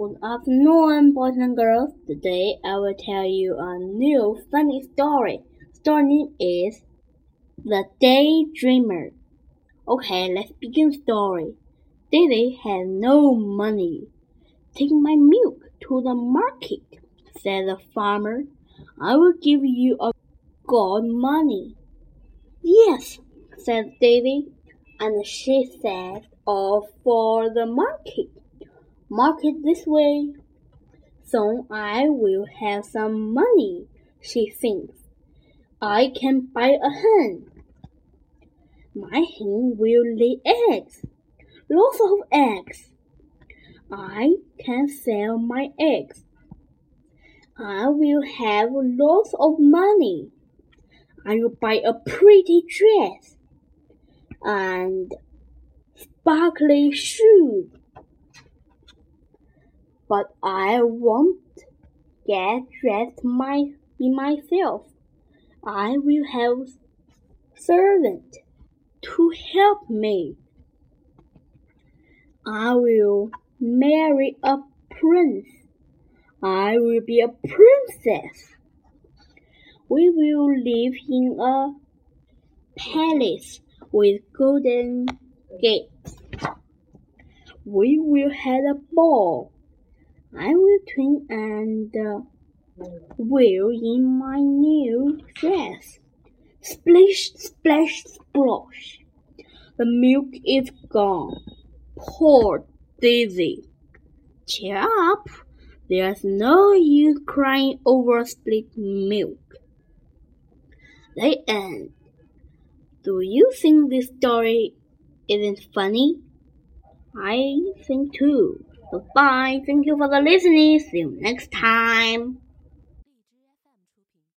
Good afternoon, boys and girls. Today I will tell you a new funny story. Story name is The Daydreamer. Okay, let's begin story. Daisy had no money. Take my milk to the market, said the farmer. I will give you a gold money. Yes, said Daisy, and she set off for the market. Market this way. Soon I will have some money, she thinks. I can buy a hen. My hen will lay eggs, lots of eggs. I can sell my eggs. I will have lots of money. I will buy a pretty dress and sparkly shoes but I won't get dressed my, myself. I will have servant to help me. I will marry a prince. I will be a princess. We will live in a palace with golden gates. We will have a ball I will twin and uh, in my new dress. Splish, splash, splosh. The milk is gone. Poor Daisy. Cheer up. There's no use crying over spilled milk. The end. Do you think this story isn't funny? I think too. Goodbye. Thank you for the listening. See you next time.